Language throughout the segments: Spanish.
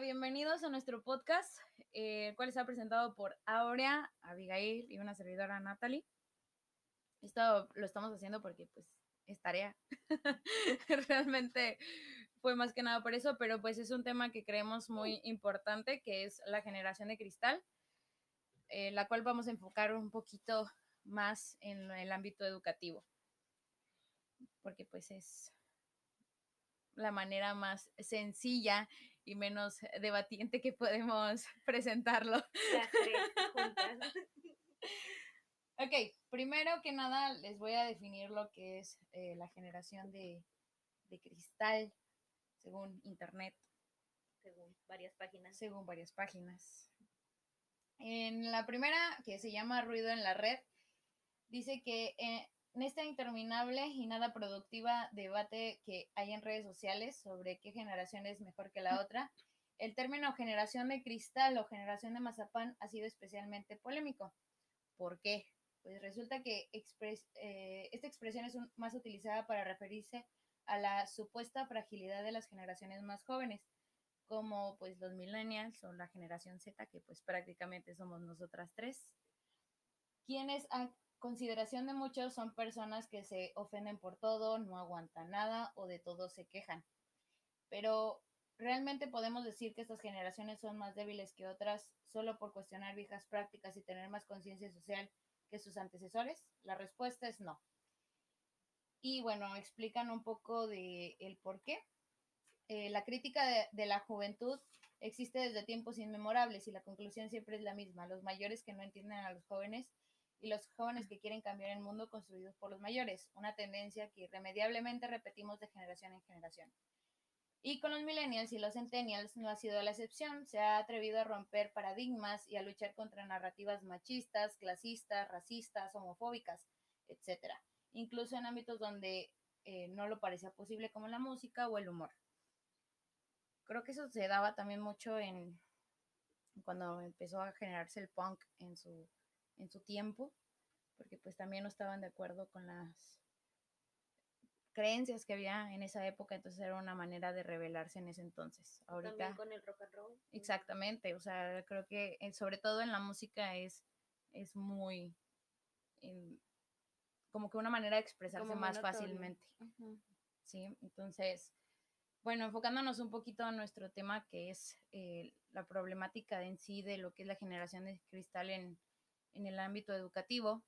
Bienvenidos a nuestro podcast, eh, el cual está presentado por Aurea, Abigail y una servidora Natalie. Esto lo estamos haciendo porque pues es tarea. Realmente fue más que nada por eso, pero pues es un tema que creemos muy importante, que es la generación de cristal, eh, la cual vamos a enfocar un poquito más en el ámbito educativo, porque pues es la manera más sencilla y menos debatiente que podemos presentarlo. ok, primero que nada les voy a definir lo que es eh, la generación de, de cristal según internet. Según varias páginas. Según varias páginas. En la primera, que se llama Ruido en la Red, dice que eh, en esta interminable y nada productiva debate que hay en redes sociales sobre qué generación es mejor que la otra, el término generación de cristal o generación de mazapán ha sido especialmente polémico. ¿Por qué? Pues resulta que eh, esta expresión es más utilizada para referirse a la supuesta fragilidad de las generaciones más jóvenes, como pues los millennials o la generación Z, que pues prácticamente somos nosotras tres, quienes a consideración de muchos son personas que se ofenden por todo, no aguantan nada o de todo se quejan. Pero ¿realmente podemos decir que estas generaciones son más débiles que otras solo por cuestionar viejas prácticas y tener más conciencia social que sus antecesores? La respuesta es no. Y bueno, explican un poco de el por qué. Eh, la crítica de, la juventud existe desde tiempos inmemorables y la conclusión siempre es la misma. Los mayores que no entienden a los jóvenes y los jóvenes que quieren cambiar el mundo construidos por los mayores, una tendencia que irremediablemente repetimos de generación en generación. Y con los millennials y los centennials no ha sido la excepción, se ha atrevido a romper paradigmas y a luchar contra narrativas machistas, clasistas, racistas, homofóbicas, etc. Incluso en ámbitos donde eh, no lo parecía posible como la música o el humor. Creo que eso se daba también mucho en cuando empezó a generarse el punk en su en su tiempo, porque pues también no estaban de acuerdo con las creencias que había en esa época, entonces era una manera de rebelarse en ese entonces. Ahorita, también con el rock and roll. Exactamente, o sea, creo que eh, sobre todo en la música es, es muy como que una manera de expresarse más fácilmente. Sí, entonces, bueno, enfocándonos un poquito a nuestro tema que es eh, la problemática en sí de lo que es la generación de cristal en, en el ámbito educativo,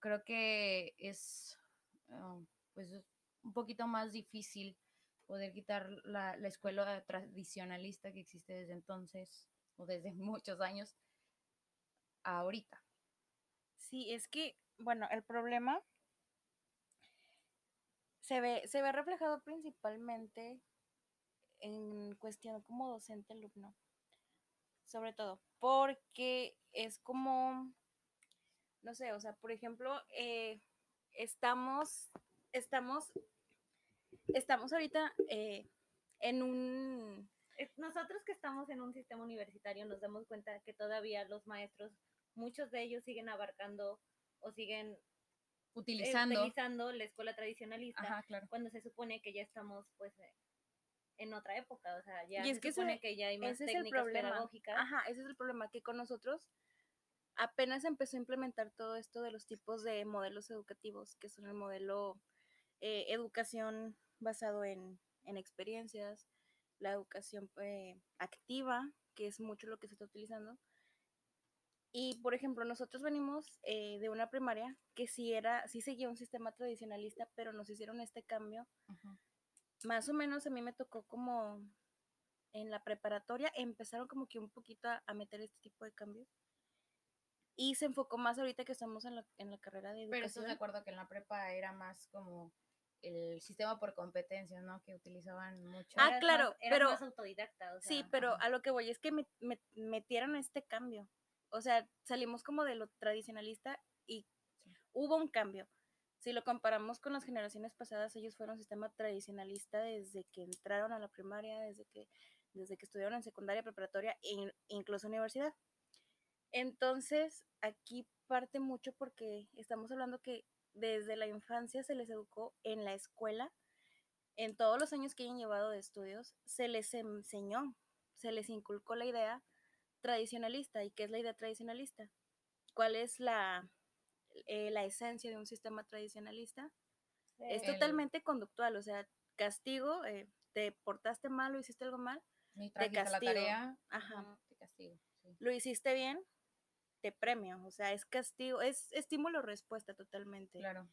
creo que es ah, pues un poquito más difícil poder quitar la, la, escuela tradicionalista que existe desde entonces o desde muchos años ahorita. Sí, es que, bueno, el problema se ve, se ve reflejado principalmente en cuestión como docente-alumno, sobre todo, porque es como, no sé, o sea, por ejemplo, eh, estamos, estamos, estamos ahorita eh, en un... Nosotros que estamos en un sistema universitario nos damos cuenta que todavía los maestros, muchos de ellos siguen abarcando o siguen utilizando, utilizando la escuela tradicionalista cuando se supone que ya estamos pues en otra época, o sea, ya se supone que ya hay más técnicas pedagógicas. Ajá, ese es el problema, que con nosotros apenas empezó a implementar todo esto de los tipos de modelos educativos, que son el modelo eh, educación basado en, experiencias, la educación eh, activa, que es mucho lo que se está utilizando. Y, por ejemplo, nosotros venimos eh, de una primaria que sí era, sí seguía un sistema tradicionalista, pero nos hicieron este cambio más o menos a mí me tocó como en la preparatoria, empezaron como que un poquito a, meter este tipo de cambios. Y se enfocó más ahorita que estamos en la, en la carrera de educación. Pero estoy de acuerdo que en la prepa era más como el sistema por competencias, ¿no? Que utilizaban mucho. Ah, claro, pero... Más autodidacta, sí, pero a lo que voy es que me, metieron este cambio. O sea, salimos como de lo tradicionalista y hubo un cambio si lo comparamos con las generaciones pasadas, ellos fueron un sistema tradicionalista desde que entraron a la primaria, desde que, desde que estudiaron en secundaria, preparatoria e incluso universidad. Entonces, aquí parte mucho porque estamos hablando que desde la infancia se les educó en la escuela, en todos los años que hayan llevado de estudios, se les enseñó se les inculcó la idea tradicionalista. ¿Y qué es la idea tradicionalista? ¿Cuál es la, eh, la esencia de un sistema tradicionalista? Es totalmente conductual, o sea, castigo, eh, te portaste mal o hiciste algo mal, te castigo. Ajá. te castigo. Lo hiciste bien, te premio, o sea, es castigo, es estímulo-respuesta totalmente. Claro.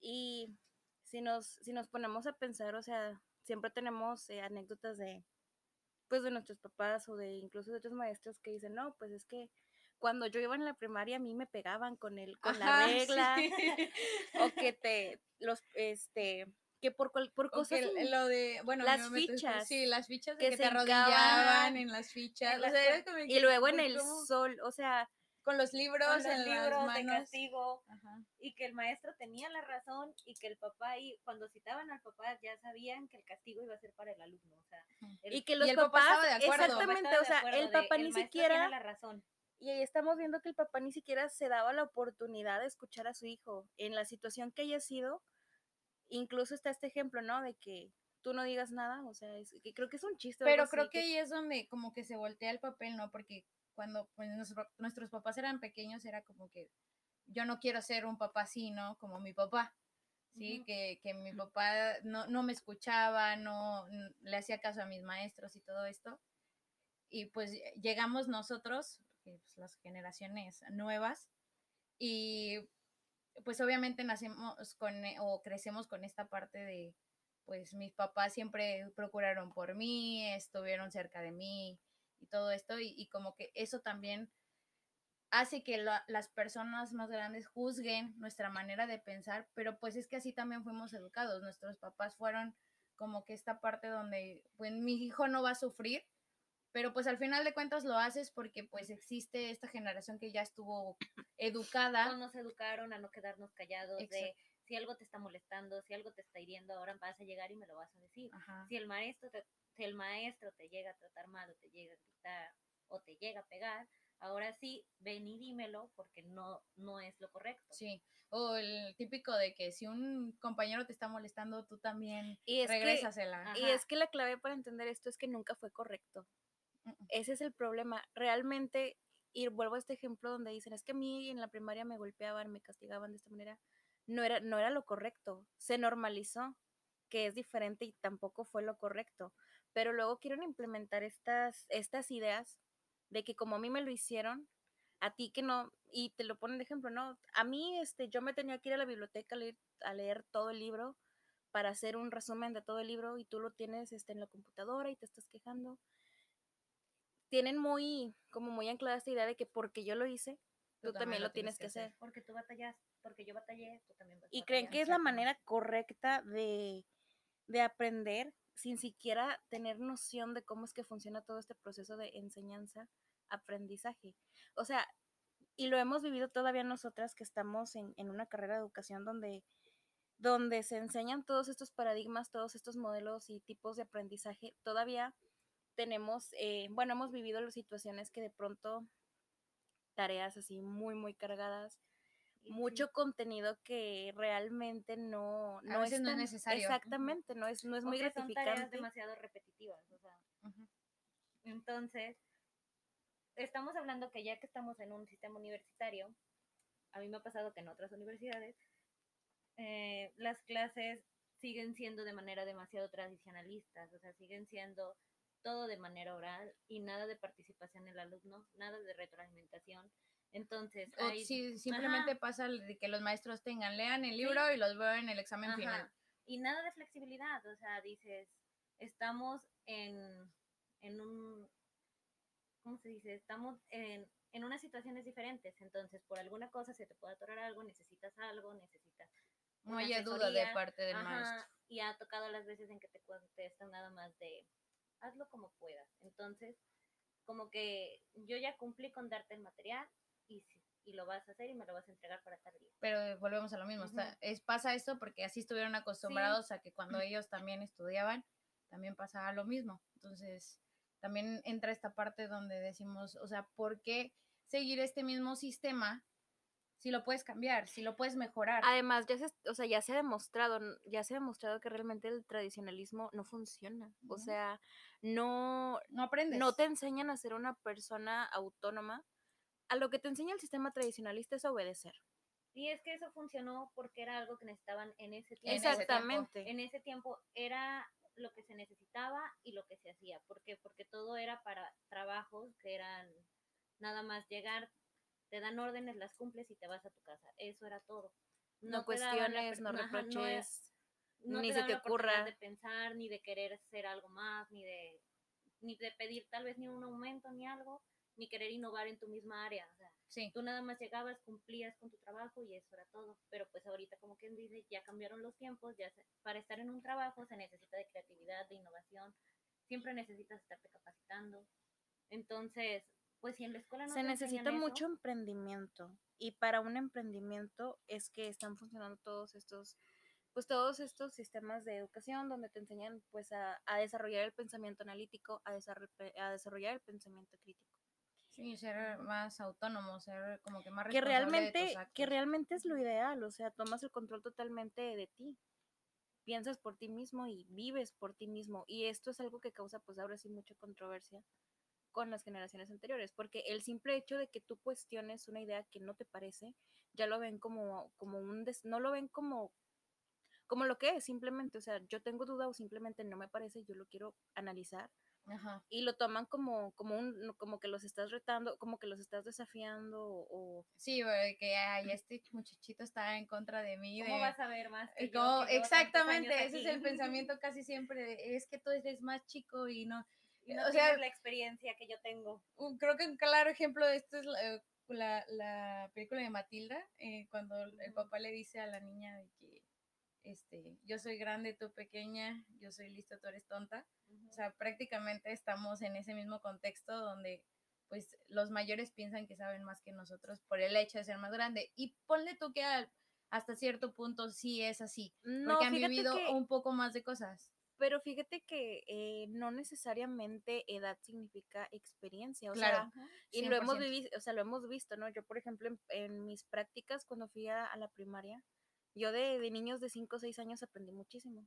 Y si nos, si nos ponemos a pensar, o sea, siempre tenemos eh, anécdotas de, pues, de nuestros papás o de incluso de otros maestros que dicen, no, pues es que cuando yo iba en la primaria a mí me pegaban con el, con la regla, o que te, los, este, que por, por cosas lo de bueno las fichas sí las fichas que, te arrodillaban en las fichas y luego en el sol o sea con los libros con los libros de castigo y que el maestro tenía la razón y que el papá y cuando citaban al papá ya sabían que el castigo iba a ser para el alumno o sea y que los papás exactamente o sea el papá ni siquiera la razón y ahí estamos viendo que el papá ni siquiera se daba la oportunidad de escuchar a su hijo en la situación que haya sido incluso está este ejemplo, ¿no? De que tú no digas nada, o sea, es, que creo que es un chiste. Pero creo que, ahí es donde como que se voltea el papel, ¿no? Porque cuando pues, nuestros papás eran pequeños era como que yo no quiero ser un papá así, ¿no? Como mi papá, ¿sí? que, que, mi papá no, no me escuchaba, no le hacía caso a mis maestros y todo esto. Y pues llegamos nosotros, pues, las generaciones nuevas, y pues obviamente nacemos con eh, o crecemos con esta parte de, pues mis papás siempre procuraron por mí, estuvieron cerca de mí y todo esto, y, como que eso también hace que las personas más grandes juzguen nuestra manera de pensar, pero pues es que así también fuimos educados, nuestros papás fueron como que esta parte donde, pues mi hijo no va a sufrir, pero pues al final de cuentas lo haces porque pues existe esta generación que ya estuvo educada. No nos educaron a no quedarnos callados de si algo te está molestando, si algo te está hiriendo, ahora vas a llegar y me lo vas a decir. Si el maestro te, si el maestro te llega a tratar mal o te llega a gritar o te llega a pegar, ahora sí, ven y dímelo porque no, no es lo correcto. Sí, o el típico de que si un compañero te está molestando, tú también y regrésasela. y es que la clave para entender esto es que nunca fue correcto. Ese es el problema. Realmente, y vuelvo a este ejemplo donde dicen, es que a mí en la primaria me golpeaban, me castigaban de esta manera. No era, no era lo correcto. Se normalizó, que es diferente y tampoco fue lo correcto. Pero luego quieren implementar estas, estas ideas de que como a mí me lo hicieron, a ti que no, y te lo ponen de ejemplo, ¿no? A mí, este, yo me tenía que ir a la biblioteca a leer, a leer todo el libro para hacer un resumen de todo el libro y tú lo tienes este, en la computadora y te estás quejando tienen muy, como muy anclada esta idea de que porque yo lo hice, tú, también, lo tienes que hacer. Porque tú batallas, porque yo batallé, tú también Y creen que es la manera correcta de, de aprender sin siquiera tener noción de cómo es que funciona todo este proceso de enseñanza, aprendizaje. O sea, y lo hemos vivido todavía nosotras que estamos en, en una carrera de educación donde, donde se enseñan todos estos paradigmas, todos estos modelos y tipos de aprendizaje, todavía tenemos, eh, bueno, hemos vivido las situaciones que de pronto tareas así muy, muy cargadas, mucho contenido que realmente no, no, es, necesario. Exactamente, no es, no es muy gratificante. Son tareas demasiado repetitivas, o sea. Entonces, estamos hablando que ya que estamos en un sistema universitario, a mí me ha pasado que en otras universidades, eh, las clases siguen siendo de manera demasiado tradicionalistas, o sea, siguen siendo todo de manera oral y nada de participación del alumno, nada de retroalimentación. Entonces, si simplemente pasa de que los maestros tengan, lean el libro y los vean en el examen final. Y nada de flexibilidad, o sea, dices, estamos en, en un, ¿cómo se dice? Estamos en, en unas situaciones diferentes, entonces por alguna cosa se te puede atorar algo, necesitas algo, necesitas... No haya duda de parte del maestro. Y ha tocado las veces en que te contestan nada más de, hazlo como puedas. Entonces, como que yo ya cumplí con darte el material y, y lo vas a hacer y me lo vas a entregar para tal día. Pero volvemos a lo mismo, es, pasa esto porque así estuvieron acostumbrados a que cuando ellos también estudiaban, también pasaba lo mismo. Entonces, también entra esta parte donde decimos, o sea, ¿por qué seguir este mismo sistema si lo puedes cambiar, si lo puedes mejorar. Además, ya se, o sea, ya se ha demostrado, ya se ha demostrado que realmente el tradicionalismo no funciona. O sea, no, no aprendes. no te enseñan a ser una persona autónoma. A lo que te enseña el sistema tradicionalista es obedecer. Y es que eso funcionó porque era algo que necesitaban en ese En tiempo. ese tiempo. Exactamente. En ese tiempo era lo que se necesitaba y lo que se hacía. ¿Por qué? Porque todo era para trabajos que eran nada más llegar, te dan órdenes, las cumples y te vas a tu casa. Eso era todo. No, la cuestiones, no reproches. no ni te se te ocurra. de pensar, ni de querer ser algo más, ni de, ni de pedir tal vez ni un aumento ni algo, ni querer innovar en tu misma área. O sea, Sí. tú nada más llegabas, cumplías con tu trabajo y eso era todo. Pero pues ahorita, como quien dice, ya cambiaron los tiempos, ya se- para estar en un trabajo se necesita de creatividad, de innovación, siempre necesitas estarte capacitando. Entonces, pues si en la escuela no Se necesita mucho eso, emprendimiento y para un emprendimiento es que están funcionando todos estos pues todos estos sistemas de educación donde te enseñan pues a, a desarrollar el pensamiento analítico, a, desarroll- a desarrollar el pensamiento crítico. Sí, ser más autónomo, ser como que más Que responsable de tus realmente, que realmente es lo ideal, o sea, tomas el control totalmente de ti. Piensas por ti mismo y vives por ti mismo. Y esto es algo que causa pues ahora sí mucha controversia con las generaciones anteriores, porque el simple hecho de que tú cuestiones una idea que no te parece, ya lo ven como, como un, des- no lo ven como, como lo que es, simplemente, o sea, yo tengo duda o simplemente no me parece, yo lo quiero analizar Ajá. y lo toman como, como un, como que los estás retando, como que los estás desafiando o, Sí, güey, que ay, este muchachito está en contra de mí. ¿cómo de- vas a ver más? eh, Que yo, como- que exactamente, ese es el pensamiento casi siempre, es que tú eres más chico y no. Y no o sea, la experiencia que yo tengo. un- creo que un claro ejemplo de esto es la, eh, la- la película de Matilda, eh, cuando el Ujú. papá le dice a la niña de que este, yo soy grande, tú pequeña, yo soy lista, tú eres tonta. O sea, prácticamente estamos en ese mismo contexto donde pues los mayores piensan que saben más que nosotros por el hecho de ser más grande. Y ponle tú que al- hasta cierto punto sí es así, no, porque han vivido que- un poco más de cosas. Pero fíjate que eh, no necesariamente edad significa experiencia, o Claro. sea, y lo hemos 100%. vivido, o sea, lo hemos visto, ¿no? Yo, por ejemplo, en, en mis prácticas cuando fui a, a la primaria, yo de, de niños de 5 o 6 años aprendí muchísimo.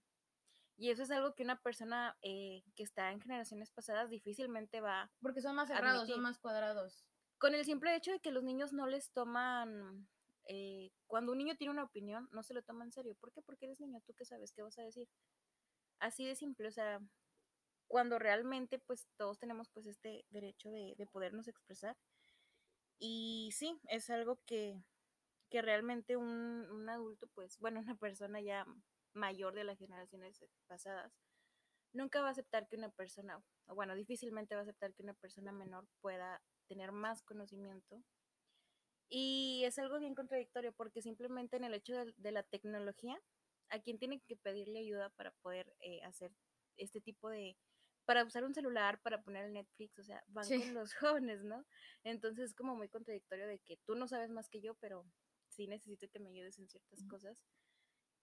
Y eso es algo que una persona eh, que está en generaciones pasadas difícilmente va Porque son más cerrados, admitir. son más cuadrados. con el simple hecho de que los niños no les toman, eh, cuando un niño tiene una opinión, no se lo toma en serio. ¿Por qué? Porque eres niño, tú qué sabes, qué vas a decir. Así de simple, o sea, cuando realmente pues todos tenemos pues este derecho de, de podernos expresar. Y sí, es algo que, que realmente un, un adulto, pues, bueno, una persona ya mayor de las generaciones pasadas, nunca va a aceptar que una persona, o bueno, difícilmente va a aceptar que una persona menor pueda tener más conocimiento. Y es algo bien contradictorio porque simplemente en el hecho de, de la tecnología, a quien tiene que pedirle ayuda para poder eh, hacer este tipo de, para usar un celular, para poner el Netflix, o sea, van Sí. con los jóvenes, ¿no? Entonces es como muy contradictorio de que tú no sabes más que yo, pero sí necesito que me ayudes en ciertas cosas.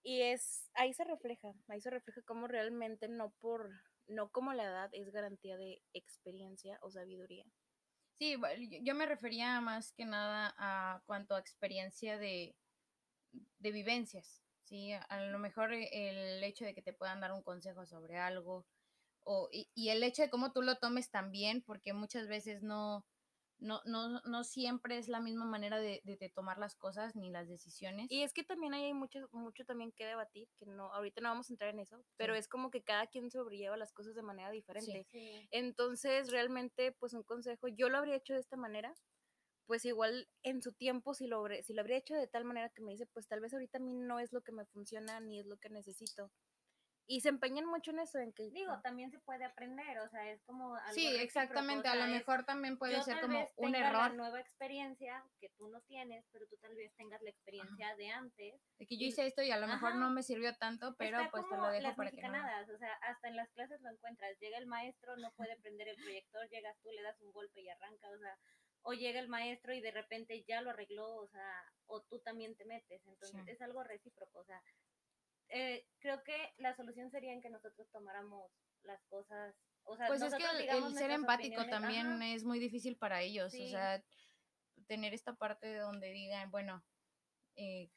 Y es, ahí se refleja, ahí se refleja cómo realmente no por, no como la edad es garantía de experiencia o sabiduría. Sí, yo me refería más que nada a cuanto a experiencia de, de vivencias, ¿sí? A lo mejor e- el hecho de que te puedan dar un consejo sobre algo, o, y, y el hecho de cómo tú lo tomes también, porque muchas veces no, no, no, no siempre es la misma manera de, de- de tomar las cosas ni las decisiones. Y es que también hay mucho, mucho también que debatir, que no, ahorita no vamos a entrar en eso, pero Sí. es como que cada quien sobrelleva las cosas de manera diferente. Sí. Entonces, realmente, pues un consejo, yo lo habría hecho de esta manera, pues igual en su tiempo, si lo, si lo habría hecho de tal manera que me dice, pues tal vez ahorita a mí no es lo que me funciona ni es lo que necesito. Y se empeñan mucho en eso, en que... Digo, también se puede aprender, o sea, es como algo sí, exactamente, a lo sea, es- mejor también puede yo ser como un error. nueva experiencia que tú no tienes, pero tú tal vez tengas la experiencia de antes. De que yo hice esto y a lo mejor Ajá. no me sirvió tanto, pero Está pues te lo dejo las para que no. mexicanadas, o sea, hasta en las clases lo encuentras. Llega el maestro, no puede prender el proyector, llegas tú, le das un golpe y arranca, o sea, o llega el maestro y de repente ya lo arregló, o sea, o tú también te metes. Entonces Sí. es algo recíproco, o sea, eh, creo que la solución sería en que nosotros tomáramos las cosas, o sea, Pues es que el, ser empático opiniones, también ajá, es muy difícil para ellos, o sea, tener esta parte donde digan, bueno, eh,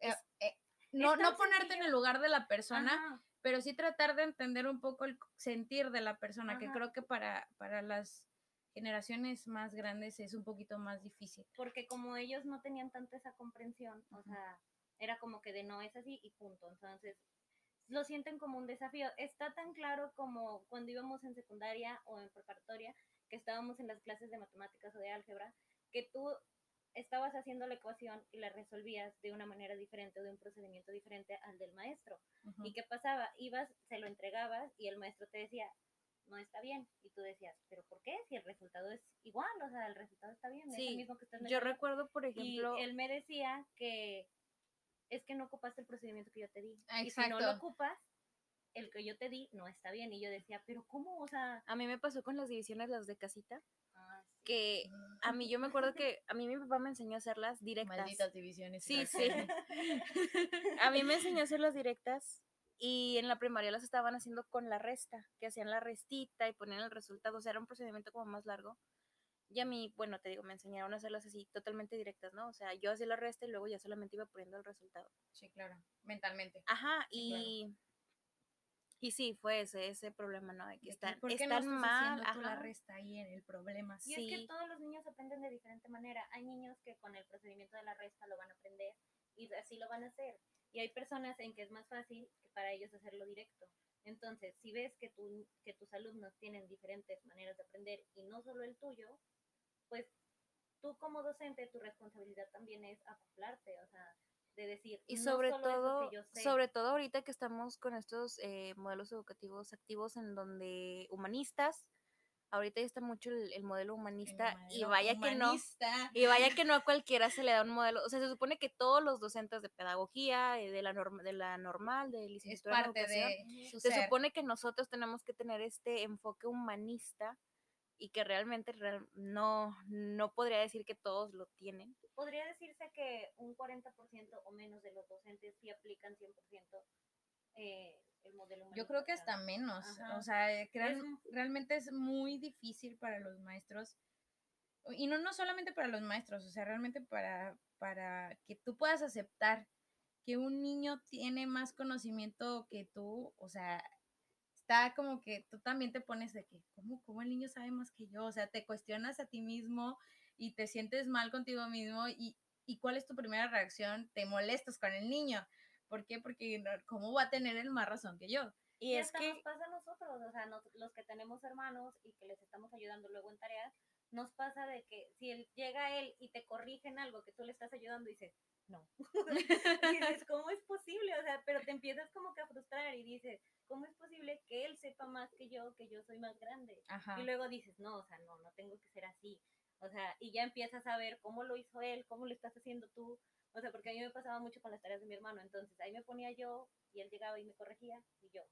eh, eh, no, no ponerte en el lugar de la persona, Ajá, pero sí tratar de entender un poco el sentir de la persona, que creo que para, para las generaciones más grandes es un poquito más difícil. porque como ellos no tenían tanta esa comprensión, o sea, era como que de no es así y punto. Entonces, lo sienten como un desafío. Está tan claro como cuando íbamos en secundaria o en preparatoria, que estábamos en las clases de matemáticas o de álgebra, que tú estabas haciendo la ecuación y la resolvías de una manera diferente o de un procedimiento diferente al del maestro. ¿Y qué pasaba? Ibas, se lo entregabas y el maestro te decía, no está bien. Y tú decías, ¿pero por qué? Si el resultado es igual, o sea, el resultado está bien, es el mismo que estás Yo metiendo". recuerdo, por ejemplo, Y él me decía que es que no ocupaste el procedimiento que yo te di. Y si no lo ocupas, el que yo te di no está bien. Y yo decía, ¿pero cómo? O sea, a mí me pasó con las divisiones, las de casita, ah, sí. que a mí yo me acuerdo que a mí mi papá me enseñó a hacerlas directas. Malditas divisiones. Sí, sí. A mí me enseñó a hacerlas directas y en la primaria las estaban haciendo con la resta, que hacían la restita y ponían el resultado, o sea, era un procedimiento como más largo. Y a mí, bueno, te digo, me enseñaron a hacerlas así, totalmente directas, ¿no? O sea, yo hacía la resta y luego ya solamente iba poniendo el resultado. Sí, claro, mentalmente. Ajá, Sí, claro. y, y sí, fue ese, ese problema, ¿no? De que están, ¿Por qué no están estás mal, haciendo tú la resta ahí en el problema? Y es que todos los niños aprenden de diferente manera. Hay niños que con el procedimiento de la resta lo van a aprender y así lo van a hacer. Y hay personas en que es más fácil que para ellos hacerlo directo. Entonces, si ves que, tu, que tus alumnos tienen diferentes maneras de aprender y no solo el tuyo, pues tú como docente, tu responsabilidad también es acoplarte, o sea, de decir, Y sobre todo, sobre todo ahorita que estamos con estos eh, modelos educativos activos en donde humanistas, ahorita ya está mucho el, el modelo El humanista y vaya que no, y vaya que no a cualquiera se le da un modelo, o sea, se supone que todos los docentes de pedagogía, eh, de la norma, de la normal, de Es licenciatura parte educación, de su se ser. supone que nosotros tenemos que tener este enfoque humanista y que realmente real- no, no podría decir que todos lo tienen. podría decirse que un 40% o menos de los docentes sí aplican 100% eh, el modelo Yo creo que hasta menos. Ajá. O sea, eh, crean- realmente es muy difícil para los maestros. Y no, no solamente para los maestros, o sea, realmente para, para que tú puedas aceptar que un niño tiene más conocimiento que tú, o sea, está como que tú también te pones de que, ¿cómo, cómo el niño sabe más que yo? O sea, te cuestionas a ti mismo y te sientes mal contigo mismo y, y ¿cuál es tu primera reacción? Te molestas con el niño. ¿Por qué? Porque ¿cómo va a tener él más razón que yo? Y Y es hasta que nos pasa a nosotros, o sea, nos- los que tenemos hermanos y que les estamos ayudando luego en tareas, nos pasa de que si él, llega él y te corrige en algo que tú le estás ayudando, dices, no. y dices, ¿cómo es posible? O sea, pero te empiezas como que a frustrar y dices, ¿cómo es posible que él sepa más que yo, que yo soy más grande? Ajá. Y luego dices, no, o sea, no, no tengo que ser así. O sea, y ya empiezas a ver cómo lo hizo él, cómo lo estás haciendo tú. O sea, porque a mí me pasaba mucho con las tareas de mi hermano. Entonces ahí me ponía yo y él llegaba y me corregía y yo,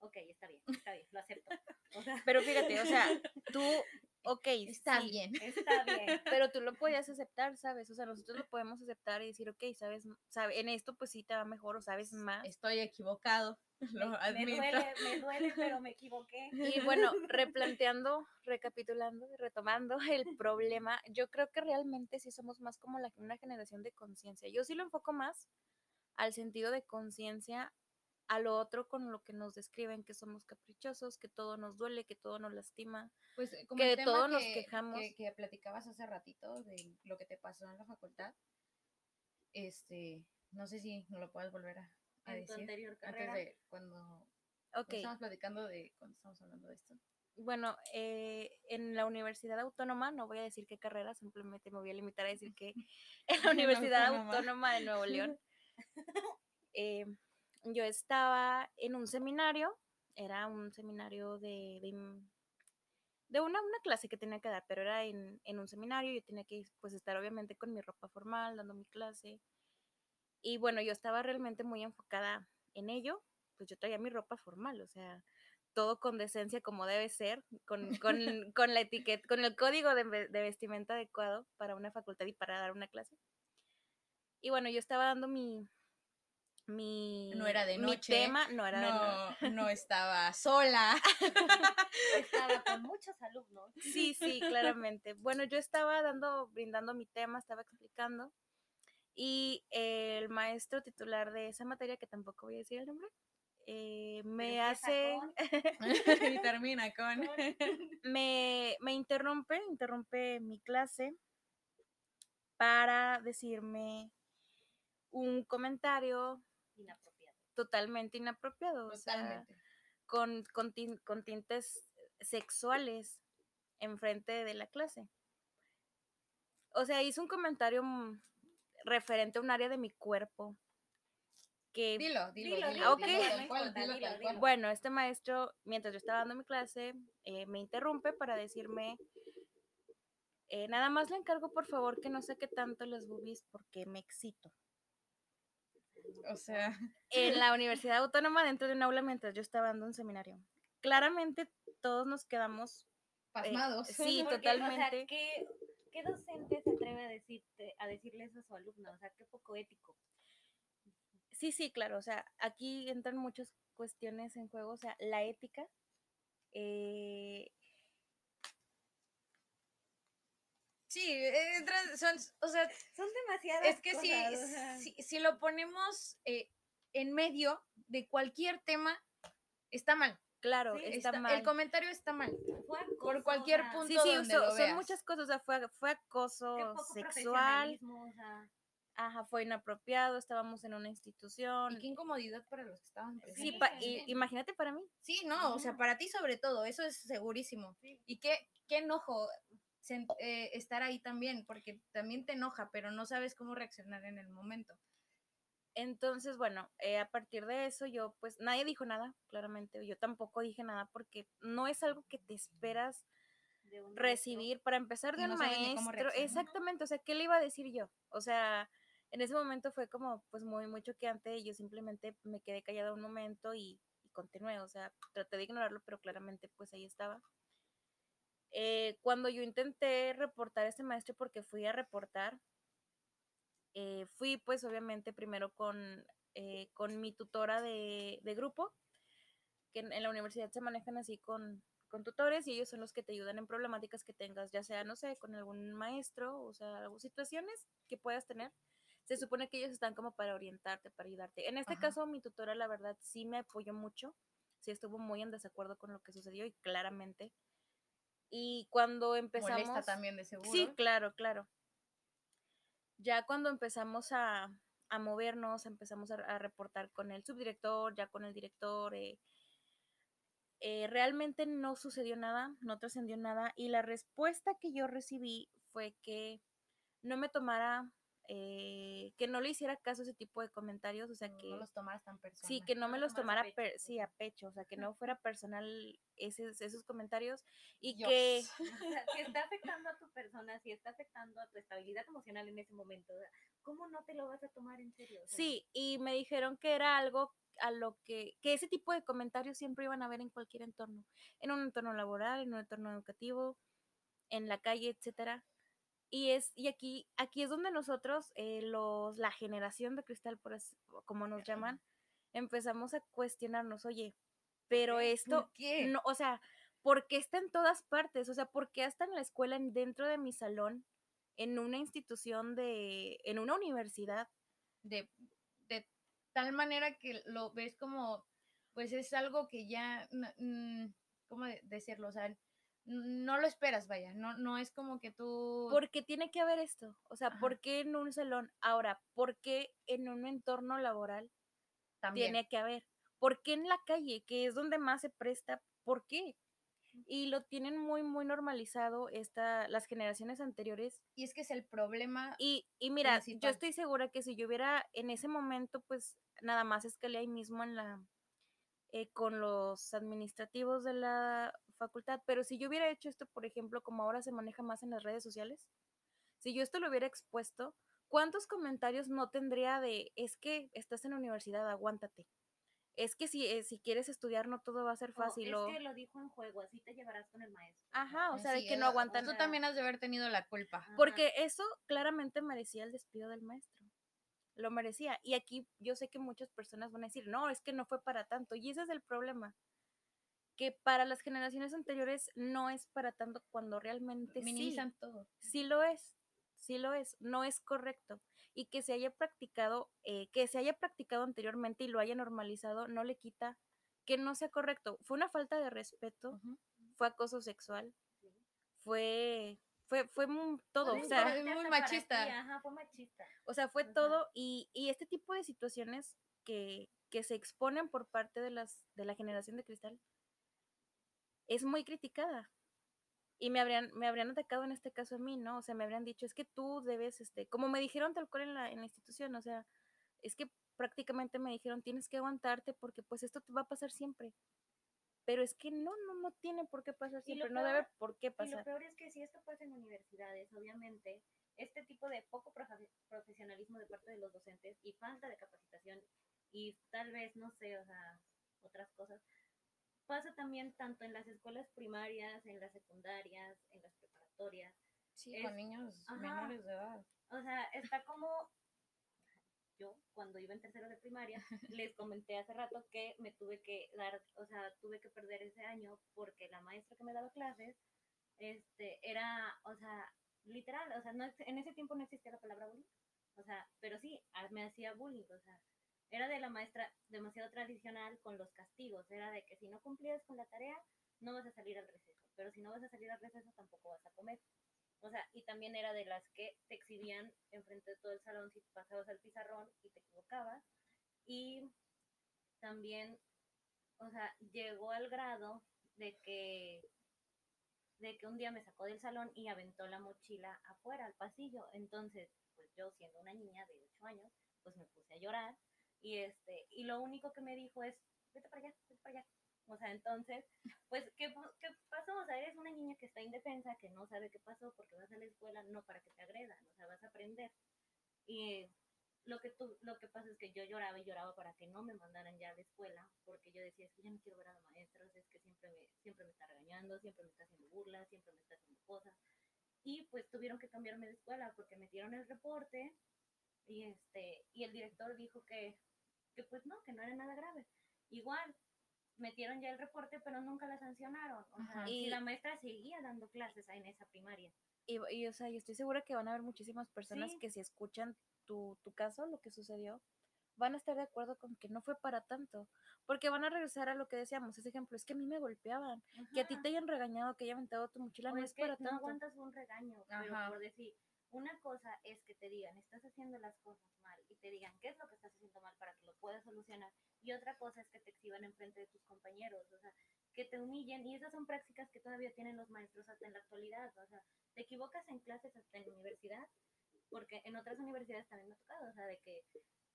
ok, está bien, está bien, lo acepto. O sea, Pero fíjate, o sea, tú, ok, Está sí, bien. está bien. Pero tú lo podías aceptar, ¿sabes? O sea, nosotros lo podemos aceptar y decir, ok, sabes, sabe, en esto pues sí te va mejor o sabes más. Estoy equivocado, lo me, me admito. duele, me duele, pero me equivoqué. Y bueno, replanteando, recapitulando y retomando el problema, yo creo que realmente sí somos más como la, una generación de conciencia. Yo sí lo enfoco más al sentido de conciencia, a lo otro con lo que nos describen, que somos caprichosos, que todo nos duele, que todo nos lastima. Pues como que de todo nos que- quejamos. Que, que platicabas hace ratito de lo que te pasó en la facultad. Este, no sé si no lo puedes volver a, a En tu anterior Antes carrera. de cuando, cuando Ok, estamos platicando de cuando estamos hablando de esto. bueno, eh, en la Universidad Autónoma, no voy a decir qué carrera, simplemente me voy a limitar a decir que en la Universidad Autónoma. Autónoma de Nuevo León, eh, yo estaba en un seminario, era un seminario de, de una, una clase que tenía que dar, pero era en, en un seminario, yo tenía que pues estar obviamente con mi ropa formal, dando mi clase. Y bueno, yo estaba realmente muy enfocada en ello, pues yo traía mi ropa formal, o sea, todo con decencia como debe ser, con, con, con la etiqueta, con el código de, de vestimenta adecuado para una facultad y para dar una clase. Y bueno, yo estaba dando mi, mi, No era de mi noche, tema, no era de noche. No, no estaba sola. Estaba con muchos alumnos. Sí, sí, claramente. Bueno, yo estaba dando, brindando mi tema, estaba explicando. Y el maestro titular de esa materia, que tampoco voy a decir el nombre, eh, me hace, y termina con. me, me interrumpe, interrumpe mi clase para decirme un comentario Inapropiado. totalmente inapropiado, o sea, Totalmente. con, con, tin- con tintes sexuales enfrente de la clase. O sea, hizo un comentario referente a un área de mi cuerpo que Dilo, dilo, Dilo, dilo. dilo, dilo cual. Bueno, este maestro, mientras yo estaba dando mi clase, eh, me interrumpe para decirme, eh, nada más le encargo por favor que no saque tanto las boobies porque me excito. O sea, En la Universidad Autónoma, dentro de un aula, mientras yo estaba dando un seminario. Claramente todos nos quedamos, pasmados. sí, Porque, totalmente. O sea, ¿qué, ¿qué docente atreve a, decirte, a decirle eso a su alumna? O sea, qué poco ético. Sí, sí, claro, o sea, aquí entran muchas cuestiones en juego, o sea, la ética. eh, Sí, eh, entran- son, o sea, Son demasiadas es que si, cosas, o sea, si, si lo ponemos eh, en medio de cualquier tema, está mal. Claro, Sí, está, Está- mal. El comentario está mal. fue acoso, Por o cualquier sea, punto Sí, sí, donde so- lo son muchas cosas, o sea, fue, fue qué acoso poco sexual, o sea, ajá, fue inapropiado, estábamos en una institución. Y qué incomodidad para los que estaban Sí, presentes. pa- también. y- imagínate para mí. Sí, no, o sea, para ti sobre todo, eso es segurísimo. Sí. Y qué, qué enojo eh, estar ahí también, porque también te enoja, pero no sabes cómo reaccionar en el momento. Entonces, bueno, eh, a partir de eso yo, pues nadie dijo nada, claramente, yo tampoco dije nada porque no es algo que te esperas un recibir para empezar de un no cómo maestro. Exactamente, o sea, ¿qué le iba a decir yo? O sea, en ese momento fue como, pues muy, muy choqueante yo simplemente me quedé callada un momento y, y continué, o sea, traté de ignorarlo, pero claramente pues ahí estaba. Eh, cuando yo intenté reportar a este maestro porque fui a reportar, eh, fui pues obviamente primero con, eh, con mi tutora de, de grupo, que en, en la universidad se manejan así con, con tutores y ellos son los que te ayudan en problemáticas que tengas, ya sea, no sé, con algún maestro, o sea, situaciones que puedas tener. Se supone que ellos están como para orientarte, para ayudarte. En este Ajá. caso, mi tutora, la verdad, sí me apoyó mucho, sí estuvo muy en desacuerdo con lo que sucedió y claramente. Y cuando empezamos... Molesta también de seguro. Sí, claro, claro. Ya cuando empezamos a, a movernos, empezamos a, reportar con el subdirector, ya con el director, eh, eh, realmente no sucedió nada, no trascendió nada y la respuesta que yo recibí fue que no me tomara, eh, que no le hiciera caso a ese tipo de comentarios, o sea que... no los tomaras tan personal. Sí, que no No me lo los a tomara pecho, per- sí, a pecho, o sea, que no fuera personal esos, esos comentarios y Dios. que O sea, si está afectando a tu persona, si está afectando a tu estabilidad emocional en ese momento, ¿cómo no te lo vas a tomar en serio? O sea, Sí, y me dijeron que era algo a lo que, que ese tipo de comentarios siempre iban a ver en cualquier entorno, en un entorno laboral, en un entorno educativo, en la calle, etcétera. Y es, y aquí, aquí es donde nosotros, eh, los, la generación de cristal, por así- como nos llaman, empezamos a cuestionarnos, oye, pero esto, ¿Por qué? no, o sea, ¿por qué está en todas partes? O sea, ¿por qué hasta en la escuela, en- dentro de mi salón, en una institución de, en una universidad? de, de tal manera que lo ves como, pues es algo que ya, ¿cómo de- decirlo? O sea, no lo esperas, vaya, no, no es como que tú... ¿Por qué tiene que haber esto? O sea, Ajá. ¿por qué en un salón? Ahora, ¿por qué en un entorno laboral también. tiene que haber? ¿Por qué en la calle, que es donde más se presta? ¿Por qué? Y lo tienen muy, muy normalizado esta, las generaciones anteriores. Y es que es el problema. Y, y mira, yo estoy segura que si yo hubiera en ese momento, pues nada más escalé ahí mismo en la, eh, con los administrativos de la facultad, pero si yo hubiera hecho esto, por ejemplo, como ahora se maneja más en las redes sociales, si yo esto lo hubiera expuesto, ¿cuántos comentarios no tendría de, es que estás en la universidad, aguántate? Es que si, eh, si quieres estudiar no todo va a ser fácil. Es que lo dijo en juego, así te llevarás con el maestro. Ajá, o sea, de que eh, no aguantan. Tú también has de haber tenido la culpa. Ajá. Porque eso claramente merecía el despido del maestro. Lo merecía. Y aquí yo sé que muchas personas van a decir, no, es que no fue para tanto. Y ese es el problema. Que para las generaciones anteriores no es para tanto cuando realmente sí. Minimizan todo. Sí lo es. sí lo es, no es correcto. Y que se haya practicado, eh, que se haya practicado anteriormente y lo haya normalizado, no le quita que no sea correcto. Fue una falta de respeto, fue acoso sexual, fue, fue, fue mu- todo. Muy O sea, fuerte. muy machista. ti, Ajá, fue machista. o sea, fue todo. Y, y este tipo de situaciones que, que se exponen por parte de las, de la generación de cristal es muy criticada. Y me habrían, me habrían atacado en este caso a mí, ¿no? O sea, me habrían dicho, es que tú debes, este, como me dijeron tal cual en la, en la institución, o sea, es que prácticamente me dijeron, tienes que aguantarte porque pues esto te va a pasar siempre. Pero es que no, no, no tiene por qué pasar siempre, no debe por qué Y lo pasar. peor es que si esto pasa en universidades, obviamente, este tipo de poco profe- profesionalismo de parte de los docentes y falta de capacitación y tal vez, no sé, o sea, otras cosas, pasa también tanto en las escuelas primarias, en las secundarias, en las preparatorias. Sí, Es- con niños ajá. menores de edad. O sea, está como yo cuando iba en tercero de primaria, les comenté hace rato que me tuve que dar, o sea, tuve que perder ese año porque la maestra que me daba clases, este, era, o sea, literal, o sea, no, en ese tiempo no existía la palabra bullying, o sea, pero sí, me hacía bullying, o sea, era de la maestra demasiado tradicional con los castigos, era de que si no cumplías con la tarea, no vas a salir al receso, pero si no vas a salir al receso, tampoco vas a comer. O sea, y también era de las que te exhibían enfrente de todo el salón si pasabas al pizarrón y te equivocabas. Y también, o sea, llegó al grado de que de que un día me sacó del salón y aventó la mochila afuera al pasillo. Entonces, pues yo siendo una niña de 8 años, pues me puse a llorar y este y lo único que me dijo es, "Vete para allá, vete para allá." O sea, entonces, pues ¿qué, qué pasó? O sea, eres una niña que está indefensa, que no sabe qué pasó porque vas a la escuela no para que te agredan, o sea, vas a aprender. Y lo que tú, lo que pasa es que yo lloraba y lloraba para que no me mandaran ya a la escuela, porque yo decía, es que ya no quiero ver a o sea, es que siempre me, siempre me está regañando, siempre me está haciendo burlas, siempre me está haciendo cosas. Y pues tuvieron que cambiarme de escuela porque metieron el reporte y este, y el director dijo que, que pues no, que no era nada grave. Igual, metieron ya el reporte, pero nunca la sancionaron. O sea, y Y- la maestra seguía dando clases ahí en esa primaria. Y, y, o sea, yo estoy segura que van a haber muchísimas personas Sí. que si escuchan tu, tu caso, lo que sucedió, van a estar de acuerdo con que no fue para tanto. Porque van a regresar a lo que decíamos, ese ejemplo, es que a mí me golpeaban, que a ti te hayan regañado, que hayan aventado tu mochila, O no es que para no tanto. aguantas un regaño, pero por decir, una cosa es que te digan, estás haciendo las cosas mal y te digan qué es lo que estás haciendo mal para que lo puedas solucionar. Y otra cosa es que te exhiban enfrente de tus compañeros, o sea, que te humillen. Y esas son prácticas que todavía tienen los maestros hasta en la actualidad. O sea, te equivocas en clases hasta en la universidad, porque en otras universidades también me ha tocado, o sea, de que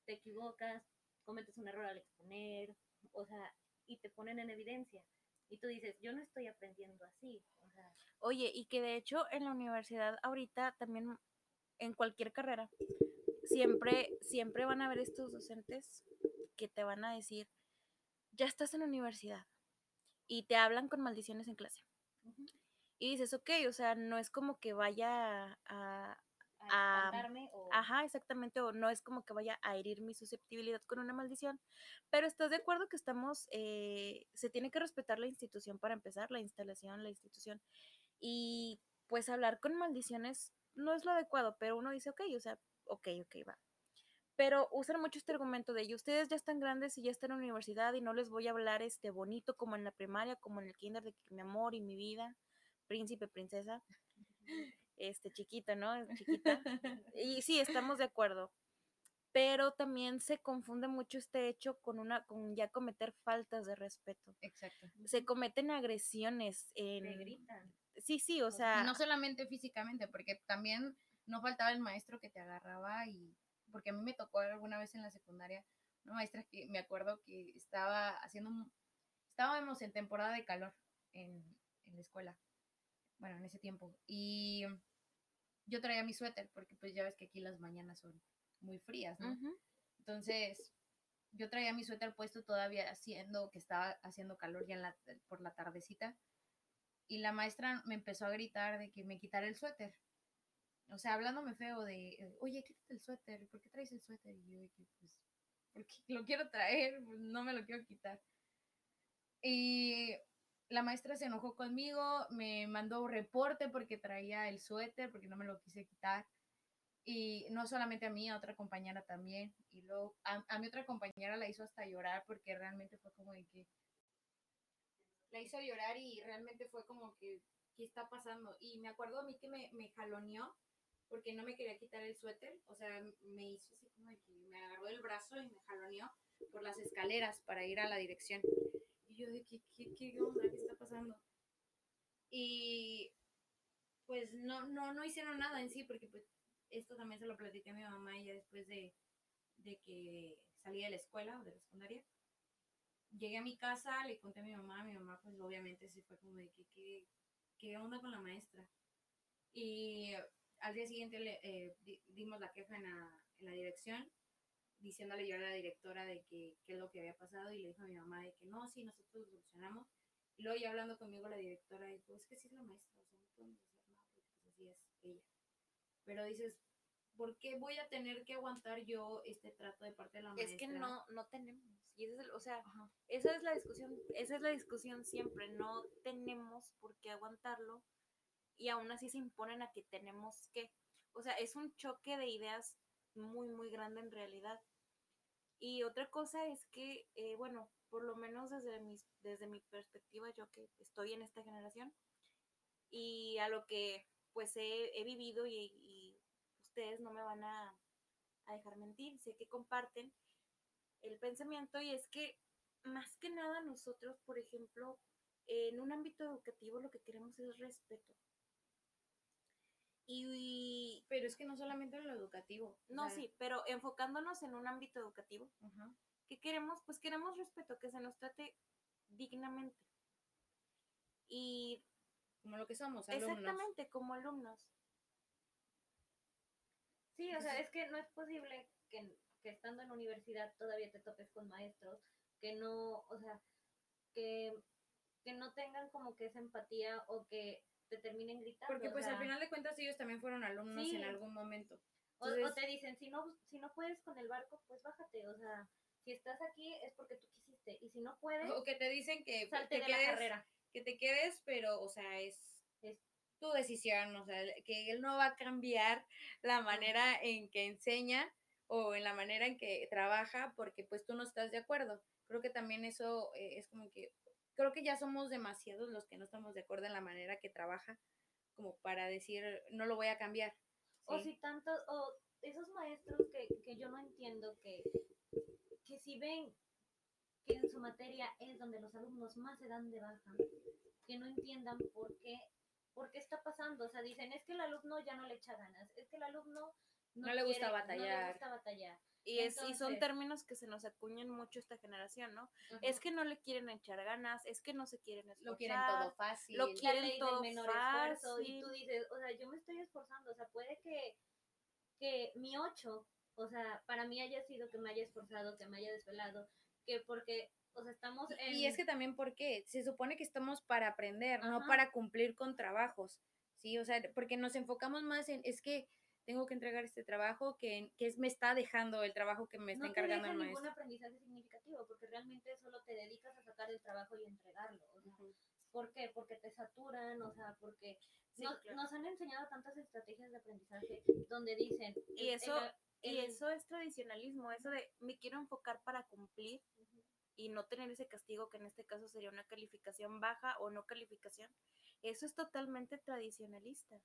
te equivocas, cometes un error al exponer, o sea, y te ponen en evidencia. Y tú dices, yo no estoy aprendiendo así. O sea, Oye, y que de hecho en la universidad ahorita también, en cualquier carrera, siempre, siempre van a haber estos docentes que te van a decir, ya estás en la universidad y te hablan con maldiciones en clase. Y dices, ok, o sea, no es como que vaya a... a o... Ajá, exactamente, o no es como que vaya a herir mi susceptibilidad con una maldición, pero estás de acuerdo que estamos, eh, se tiene que respetar la institución para empezar, la instalación, la institución, y pues hablar con maldiciones no es lo adecuado, pero uno dice, ok, o sea, ok, ok, va. Pero usan mucho este argumento de, y ustedes ya están grandes y ya están en la universidad y no les voy a hablar este bonito como en la primaria, como en el kinder de que mi amor y mi vida, príncipe, princesa, este chiquito, ¿no? Chiquita. Y sí, estamos de acuerdo. Pero también se confunde mucho este hecho con una, con ya cometer faltas de respeto. Exacto. Se cometen agresiones en. te gritan. Sí, sí, o sea. Y no solamente físicamente, porque también no faltaba el maestro que te agarraba y porque a mí me tocó alguna vez en la secundaria una maestra que me acuerdo que estaba haciendo un- estábamos en temporada de calor en, en la escuela, bueno, en ese tiempo, y yo traía mi suéter porque pues ya ves que aquí las mañanas son muy frías, ¿no? Entonces, yo traía mi suéter puesto todavía haciendo que estaba haciendo calor ya en la, por la tardecita. Y la maestra me empezó a gritar de que me quitara el suéter. O sea, hablándome feo de, eh, oye, quítate el suéter, ¿por qué traes el suéter? Y yo, que, pues, porque lo quiero traer, pues, no me lo quiero quitar. Y la maestra se enojó conmigo, me mandó reporte porque traía el suéter, porque no me lo quise quitar. Y no solamente a mí, a otra compañera también. Y luego a, a mi otra compañera la hizo hasta llorar porque realmente fue como de que... La hizo llorar y realmente fue como que, ¿qué está pasando? Y me acuerdo a mí que me, me jaloneó porque no me quería quitar el suéter. O sea, me hizo así como que me agarró el brazo y me jaloneó por las escaleras para ir a la dirección. Y yo de que, ¿qué, qué onda? ¿Qué está pasando? Y pues no, no, no hicieron nada en sí, porque pues esto también se lo platiqué a mi mamá ya después de, de que salí de la escuela o de la secundaria. Llegué a mi casa, le conté a mi mamá, mi mamá pues obviamente se fue como de que, ¿qué, qué onda con la maestra? Y al día siguiente le eh, di- dimos la queja en la, en la dirección, diciéndole yo a la directora de que qué es lo que había pasado y le dijo a mi mamá de que no, sí, nosotros lo solucionamos. Y luego ya hablando conmigo la directora dijo, es que sí es la maestra, o sea, no podemos hacer nada porque pues así es ella. Pero dices, ¿por qué voy a tener que aguantar yo este trato de parte de la maestra? Es que no, no tenemos. Y ese es el- o sea, Ajá. esa es la discusión, esa es la discusión siempre, no tenemos por qué aguantarlo y aún así se imponen a que tenemos que, o sea, es un choque de ideas muy, muy grande en realidad. Y otra cosa es que, eh, bueno, por lo menos desde, mis, desde mi perspectiva, yo que estoy en esta generación y a lo que pues he, he vivido y, y ustedes no me van a, a dejar mentir, sé que comparten el pensamiento y es que más que nada nosotros, por ejemplo, en un ámbito educativo lo que queremos es respeto. Y, Pero es que no solamente en lo educativo. no, sí, pero enfocándonos en un ámbito educativo, Ajá. ¿qué queremos? Pues queremos respeto, que se nos trate dignamente. Y Como lo que somos, alumnos. exactamente como alumnos. Sí, o sea, es que no es posible que, que estando en universidad todavía te topes con maestros que no, o sea, que, que no tengan como que esa empatía o que te terminen gritando. Porque o pues al sea, final de cuentas ellos también fueron alumnos Sí. en algún momento. o, o te dicen, si no, si no puedes con el barco, pues bájate, o sea, si estás aquí es porque tú quisiste, y si no puedes, o que te dicen que salte te de quedes, la carrera. que te quedes, pero, o sea, es, Es- tu decisión, o sea, que él no va a cambiar la manera en que enseña o en la manera en que trabaja porque pues tú no estás de acuerdo. Creo que también eso eh, es como que, creo que ya somos demasiados los que no estamos de acuerdo en la manera que trabaja como para decir, no lo voy a cambiar. O si tantos, o esos maestros que, que yo no entiendo que, que si ven que en su materia es donde los alumnos más se dan de baja, que no entiendan por qué, por qué está pasando. O sea, dicen, es que el alumno ya no le echa ganas, es que el alumno No le gusta quiere- No batallar. le gusta batallar. Y, es, y son términos que se nos acuñan mucho esta generación, ¿no? Es que no le quieren echar ganas, es que no se quieren esforzar. Lo quieren todo fácil. lo quieren todo menor esfuerzo y fácil. tú dices, o sea, yo me estoy esforzando, o sea, puede que, que mi 8, o sea, para mí haya sido que me haya esforzado, que me haya desvelado, que porque, o sea, estamos en... Y es que también porque se supone que estamos para aprender, no para cumplir con trabajos, ¿sí? O sea, porque nos enfocamos más en, es que tengo que entregar este trabajo que, que es, me está dejando el trabajo que me está no te encargando deja el ningún maestro. aprendizaje significativo, porque realmente solo te dedicas a sacar el trabajo y entregarlo. O sea, Ujú. ¿Por qué? Porque te saturan, o sea, porque Sí, nos, claro. nos han enseñado tantas estrategias de aprendizaje donde dicen... Y eso- el- Y eso es tradicionalismo, eso de me quiero enfocar para cumplir y no tener ese castigo que en este caso sería una calificación baja o no calificación. Eso es totalmente tradicionalista.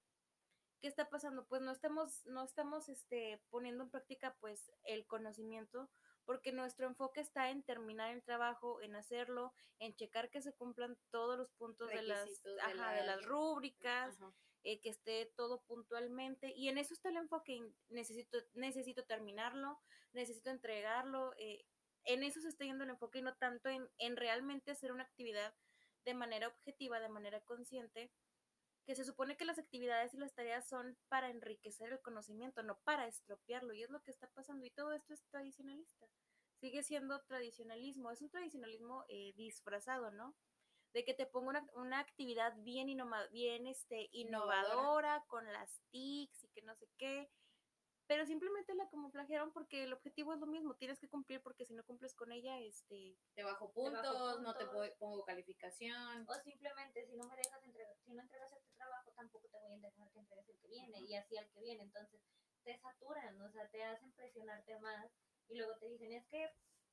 ¿Qué está pasando? Pues no estamos, no estamos este, poniendo en práctica pues el conocimiento porque nuestro enfoque está en terminar el trabajo, en hacerlo, en checar que se cumplan todos los puntos de las, de ajá, de la- las rúbricas, eh, que esté todo puntualmente y en eso está el enfoque necesito necesito terminarlo necesito entregarlo eh, en eso se está yendo el enfoque y no tanto en, en realmente hacer una actividad de manera objetiva de manera consciente que se supone que las actividades y las tareas son para enriquecer el conocimiento no para estropearlo y es lo que está pasando y todo esto es tradicionalista sigue siendo tradicionalismo es un tradicionalismo eh, disfrazado no de que te ponga una, una actividad bien, bien este, Innovadora. innovadora, con las TICs y que no sé qué, pero simplemente la camuflajearon porque el objetivo es lo mismo, tienes que cumplir porque si no cumples con ella, este, Te bajo Te bajo puntos, no te po- pongo calificación. O simplemente, si no me dejas entregar, si no entregas este trabajo, tampoco te voy a dejar que entregues el que viene, y así al que viene. Entonces, te saturan, o sea, te hacen presionarte más y luego te dicen, es que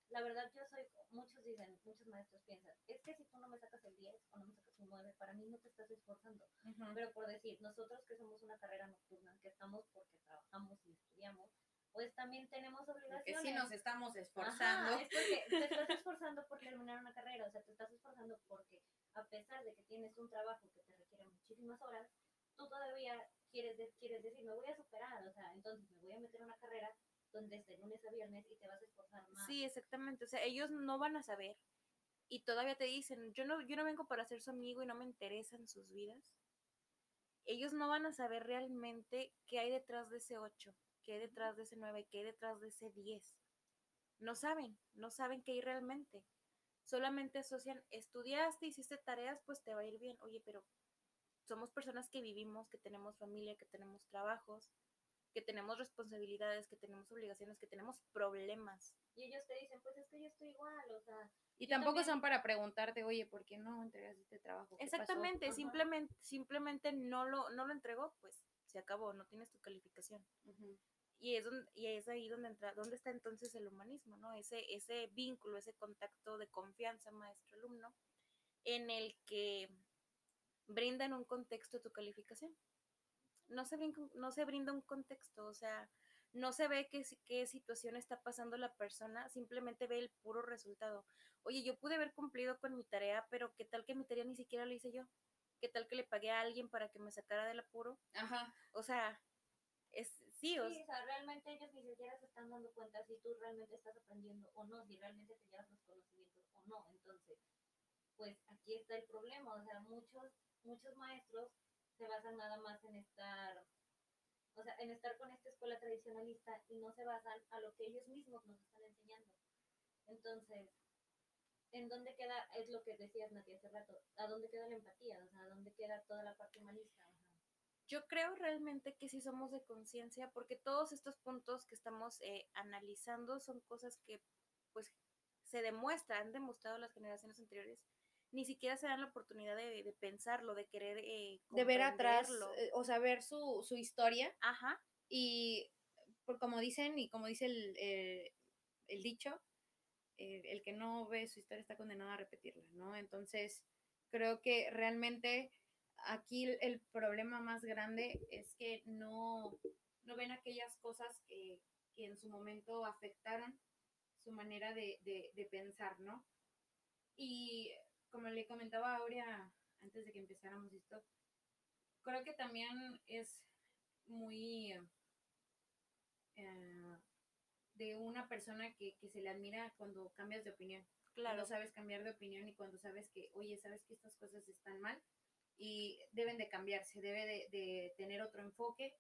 la verdad yo soy, muchos dicen, muchos maestros piensan, es que si tú no me sacas el 10 o no me sacas un 9, para mí no te estás esforzando. Pero por decir, nosotros que somos una carrera nocturna, que estamos porque trabajamos y estudiamos, pues también tenemos obligaciones. Que sí nos estamos esforzando. Ajá, es porque te estás esforzando por terminar una carrera, o sea, te estás esforzando porque a pesar de que tienes un trabajo que te requiere muchísimas horas, tú todavía quieres, quieres decir, me voy a superar, o sea, entonces me voy a meter a una carrera donde es de lunes a viernes y te vas a esforzar más. Sí, exactamente. O sea, ellos no van a saber. Y todavía te dicen, yo no, yo no vengo para ser su amigo y no me interesan sus vidas. Ellos no van a saber realmente qué hay detrás de ese 8, qué hay detrás de ese 9, qué hay detrás de ese 10. No saben, no saben qué hay realmente. Solamente asocian, estudiaste, hiciste tareas, pues te va a ir bien. Oye, pero somos personas que vivimos, que tenemos familia, que tenemos trabajos, que tenemos responsabilidades, que tenemos obligaciones, que tenemos problemas. Y ellos te dicen, pues es que yo estoy igual, o sea, Y tampoco también- son para preguntarte, oye, ¿por qué no entregas este trabajo? ¿Qué pasó?". Exactamente, simplemente, simplemente no lo, no lo entregó, pues se acabó, no tienes tu calificación. Y es, donde, y es ahí donde entra, donde está entonces el humanismo, ¿no? Ese, ese vínculo, ese contacto de confianza maestro-alumno, en el que brindan un contexto a tu calificación. No se, brinca- no se brinda un contexto, o sea, no se ve qué, qué situación está pasando la persona, simplemente ve el puro resultado. Oye, yo pude haber cumplido con mi tarea, pero ¿qué tal que mi tarea ni siquiera la hice yo? ¿Qué tal que le pagué a alguien para que me sacara del apuro? Ajá. O sea, es, sí, o sí, o sea, realmente ellos ni siquiera se están dando cuenta si tú realmente estás aprendiendo o no, si realmente te llevas los conocimientos o no. Entonces, pues aquí está el problema, o sea, muchos, muchos maestros se basan nada más en estar, o sea, en estar con esta escuela tradicionalista y no se basan a lo que ellos mismos nos están enseñando. Entonces, ¿en dónde queda, es lo que decías Nati hace rato, a dónde queda la empatía? O sea, ¿a dónde queda toda la parte humanista? Yo creo realmente que sí somos de conciencia, porque todos estos puntos que estamos eh, analizando son cosas que, pues, se demuestran, han demostrado las generaciones anteriores. Ni siquiera se dan la oportunidad de, de pensarlo, de querer eh, De ver atrás, eh, o sea, ver su, su historia Ajá, y por como dicen y como dice el, el- el dicho, eh, el que no ve su historia está condenado a repetirla, ¿no? Entonces, creo que realmente aquí el, el problema más grande es que no, no ven aquellas cosas que, que en su momento afectaron su manera de, de- de pensar, ¿no? Y como le comentaba a Aurea antes de que empezáramos esto, creo que también es muy eh, de una persona que, que se le admira cuando cambias de opinión. claro. Cuando sabes cambiar de opinión y cuando sabes que, oye, sabes que estas cosas están mal y deben de cambiarse, debe de, de tener otro enfoque.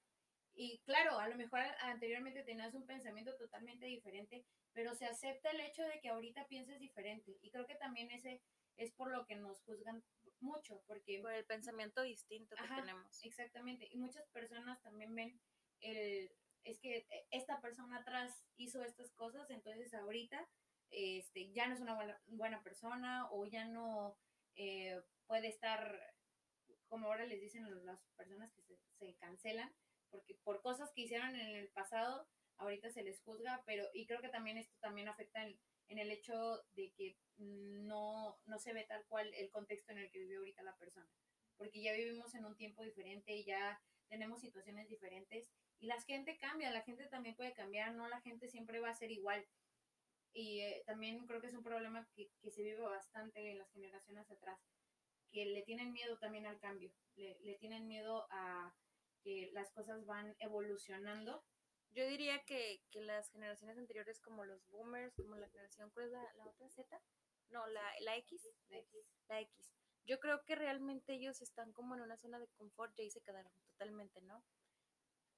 Y claro, a lo mejor anteriormente tenías un pensamiento totalmente diferente, pero se acepta el hecho de que ahorita pienses diferente. Y creo que también ese es por lo que nos juzgan mucho, porque Por el pensamiento distinto que Ajá, tenemos. Exactamente. Y muchas personas también ven el, es que esta persona atrás hizo estas cosas, entonces ahorita este, ya no es una buena, buena persona o ya no eh, puede estar, como ahora les dicen las personas que se, se cancelan, porque por cosas que hicieron en el pasado, ahorita se les juzga, pero y creo que también esto también afecta en, en el hecho de que no, no se ve tal cual el contexto en el que vive ahorita la persona porque ya vivimos en un tiempo diferente y ya tenemos situaciones diferentes y la gente cambia, la gente también puede cambiar, no la gente siempre va a ser igual. Y eh, también creo que es un problema que, que se vive bastante en las generaciones atrás, que le tienen miedo también al cambio, le, le tienen miedo a que las cosas van evolucionando. Yo diría que, que las generaciones anteriores, como los boomers, como la generación, ¿cuál es la, la otra Z? No, la, la X. La X. Yo creo que realmente ellos están como en una zona de confort y ahí se quedaron totalmente, ¿no?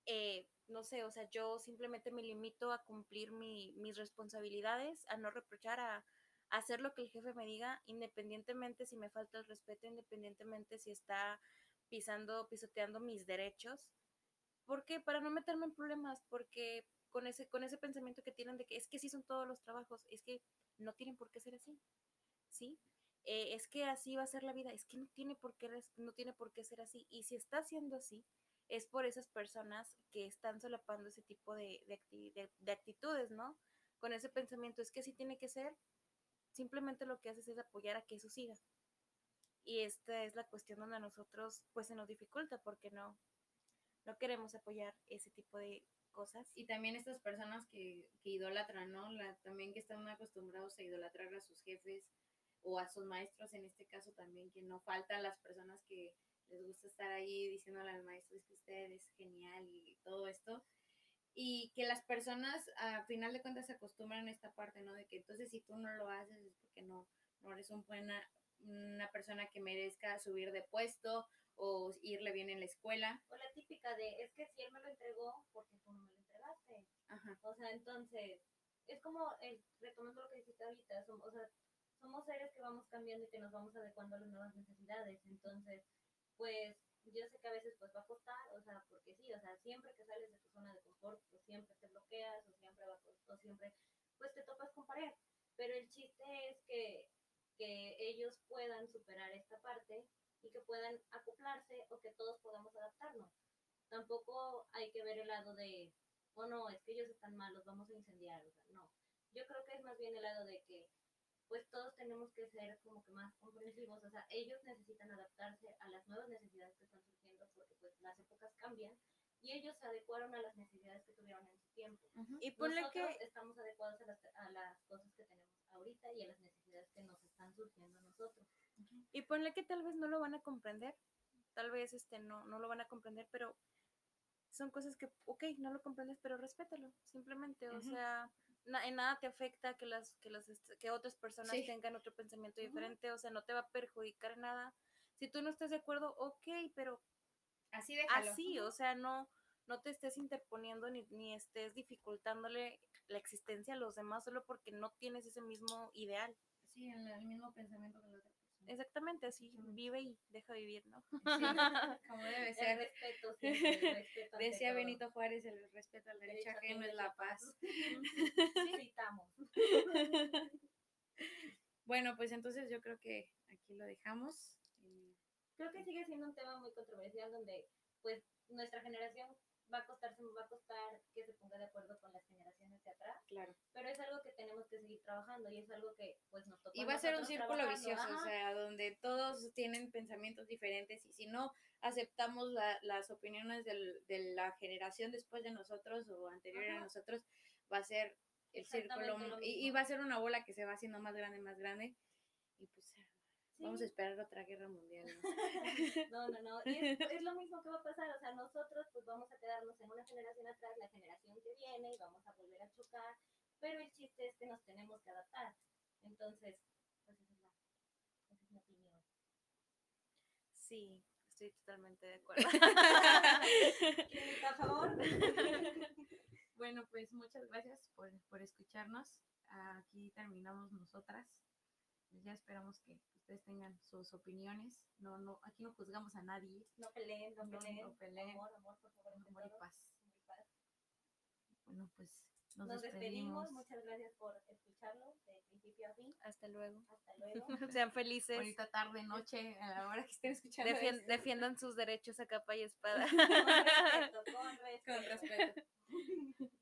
Eh, no sé, o sea, yo simplemente me limito a cumplir mi- mis responsabilidades, a no reprochar, a, a hacer lo que el jefe me diga, independientemente si me falta el respeto, independientemente si está pisando, pisoteando mis derechos. ¿Por qué? Para no meterme en problemas, porque con ese, con ese pensamiento que tienen de que es que sí son todos los trabajos, es que no tienen por qué ser así, ¿sí? Eh, es que así va a ser la vida, es que no tiene por qué, no tiene por qué ser así. Y si está siendo así, es por esas personas que están solapando ese tipo de- de actitudes, ¿no? Con ese pensamiento, es que así tiene que ser, simplemente lo que haces es apoyar a que eso siga. Y esta es la cuestión donde a nosotros pues se nos dificulta porque no, no queremos apoyar ese tipo de cosas. Y también estas personas que, que idolatran, ¿no? La, también que están acostumbrados a idolatrar a sus jefes o a sus maestros, en este caso también, que no faltan las personas que les gusta estar ahí diciéndole al maestro, es que usted es genial y todo esto. Y que las personas, a final de cuentas, se acostumbran a esta parte, ¿no? De que entonces si tú no lo haces es porque no, no eres un buena, una persona que merezca subir de puesto o irle bien en la escuela. O la típica de, es que si él me lo entregó, porque tú no me lo entregaste? Ajá. O sea, entonces, es como, el, retomando lo que dijiste ahorita, somos, o sea, somos seres que vamos cambiando y que nos vamos adecuando a las nuevas necesidades. Entonces, pues, yo sé que a veces pues va a costar, o sea, porque sí, o sea, siempre que sales de tu zona de confort, pues siempre te bloqueas, o siempre va a cos- o siempre, pues te topas con pared. Pero el chiste es que, que ellos puedan superar esta parte y que puedan acoplarse o que todos podamos adaptarnos. Tampoco hay que ver el lado de, oh no, es que ellos están mal, los vamos a incendiar, no. Yo creo que es más bien el lado de que, pues todos tenemos que ser como que más comprensivos, o sea, ellos necesitan adaptarse a las nuevas necesidades que están surgiendo porque pues las épocas cambian y ellos se adecuaron a las necesidades que tuvieron en su tiempo. Y ponle Nosotros que, estamos adecuados a las, a las cosas que tenemos ahorita y a las necesidades que nos están surgiendo a nosotros. y ponle que tal vez no lo van a comprender, tal vez este no, no lo van a comprender, pero son cosas que, ok, no lo comprendes, pero respétalo, simplemente, o Ujú. sea, na- en nada te afecta que las, que las, este, que otras personas Sí. tengan otro pensamiento diferente, o sea, no te va a perjudicar en nada. Si tú no estás de acuerdo, ok, pero Así déjalo. así, o sea, no, no te estés interponiendo ni, ni estés dificultándole la existencia a los demás solo porque no tienes ese mismo ideal. Sí, el mismo pensamiento que la otra persona. Exactamente, así vive y deja vivir, ¿no? Sí, como debe El ser. respeto siempre, el respeto Decía todo. Benito Juárez, el respeto al derecho ajeno es la paz. Citamos. Bueno, pues entonces yo creo que aquí lo dejamos. Creo que sigue siendo un tema muy controversial donde pues nuestra generación va a costar, va a costar que se ponga de acuerdo con las generaciones de atrás, Claro. pero es algo que tenemos que seguir trabajando y es algo que pues nos toca. Y va a ser un círculo vicioso, o sea, donde todos tienen pensamientos diferentes y si no aceptamos la- las opiniones del- de la generación después de nosotros o anterior a nosotros, va a ser el círculo y, y va a ser una bola que se va haciendo más grande, más grande. Y pues Sí. vamos a esperar otra guerra mundial. ¿no? No, no, no. Y es, es lo mismo que va a pasar. O sea, nosotros pues vamos a quedarnos en una generación atrás, la generación que viene, y vamos a volver a chocar. Pero el chiste es que nos tenemos que adaptar. Entonces, pues esa es, la, esa es mi opinión. Sí, estoy totalmente de acuerdo. ¿Quién está a favor? Bueno, pues muchas gracias por, por escucharnos. Aquí terminamos nosotras. Pues ya esperamos que ustedes tengan sus opiniones. No, no, aquí no juzgamos a nadie. No peleen, no No, peleen. no peleen. Amor, amor, por favor. Amor y paz. Amor y paz. Bueno, pues nos, Nos despedimos. despedimos. Muchas gracias por escucharlo de principio a fin. Hasta luego. Hasta luego. Sean felices. Ahorita tarde, noche, a la hora que estén escuchando Defien- esto. defiendan sus derechos a capa y espada. Con respeto, con respeto. Con respeto.